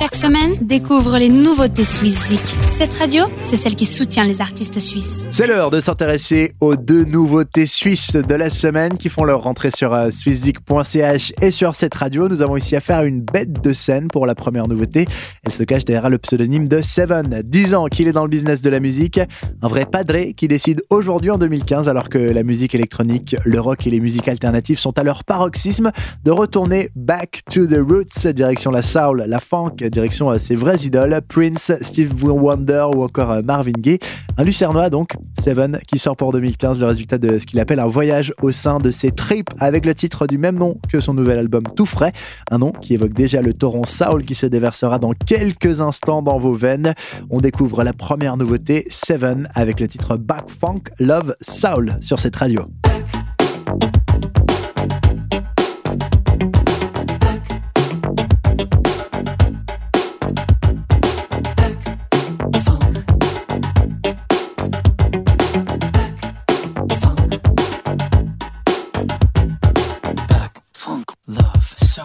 Chaque semaine, découvre les nouveautés Suisse Cette radio, c'est celle qui soutient les artistes suisses. C'est l'heure de s'intéresser aux deux nouveautés suisses de la semaine qui font leur rentrée sur euh, swisszik.ch et sur cette radio. Nous avons ici affaire à une bête de scène pour la première nouveauté. Elle se cache derrière le pseudonyme de Seven. 10 ans qu'il est dans le business de la musique. Un vrai padré qui décide aujourd'hui en 2015, alors que la musique électronique, le rock et les musiques alternatives sont à leur paroxysme, de retourner back to the roots, direction la soul, la funk, direction ses vraies idoles, Prince, Steve Wonder ou encore euh, Marvin Gaye. Un lucernois donc, Seven, qui sort pour 2015 le résultat de ce qu'il appelle un voyage au sein de ses tripes avec le titre du même nom que son nouvel album tout frais. Un nom qui évoque déjà le torrent soul qui se déversera dans quelques instants dans vos veines. On découvre la première nouveauté, Seven, avec le titre Back Funk Love Soul sur cette radio.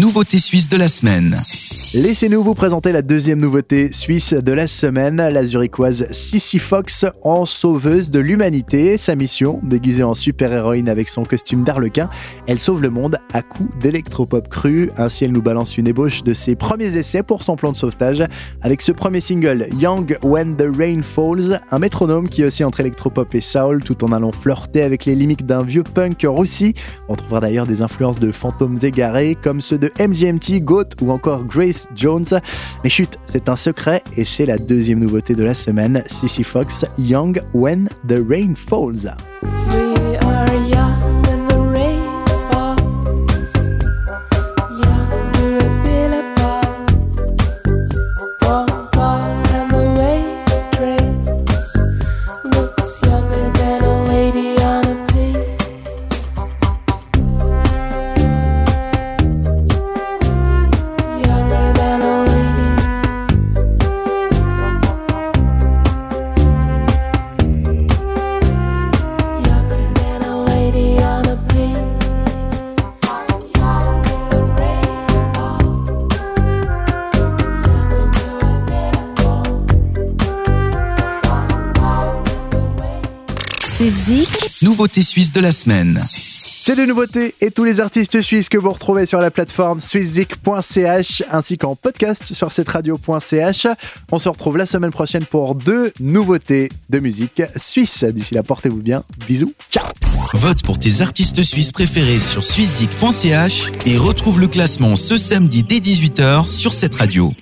Nouveauté suisse de la semaine. Laissez-nous vous présenter la deuxième nouveauté suisse de la semaine, la zurichoise Sissy Fox en sauveuse de l'humanité. Sa mission, déguisée en super-héroïne avec son costume d'arlequin, elle sauve le monde à coups d'électropop cru. Ainsi, elle nous balance une ébauche de ses premiers essais pour son plan de sauvetage avec ce premier single, Young When the Rain Falls, un métronome qui est aussi entre électropop et soul tout en allant flirter avec les limites d'un vieux punk roussi. On trouvera d'ailleurs des influences de fantômes comme ceux de MGMT, Goat ou encore Grace Jones. Mais chut, c'est un secret et c'est la deuxième nouveauté de la semaine, Sissy Fox, Young When the Rain Falls. Suisse Nouveauté suisse de la semaine. C'est des nouveautés et tous les artistes suisses que vous retrouvez sur la plateforme swisszik.ch ainsi qu'en podcast sur cette radio.ch. On se retrouve la semaine prochaine pour deux nouveautés de musique suisse. D'ici là, portez-vous bien. Bisous. Ciao. Vote pour tes artistes suisses préférés sur swisszik.ch et retrouve le classement ce samedi dès 18h sur cette radio.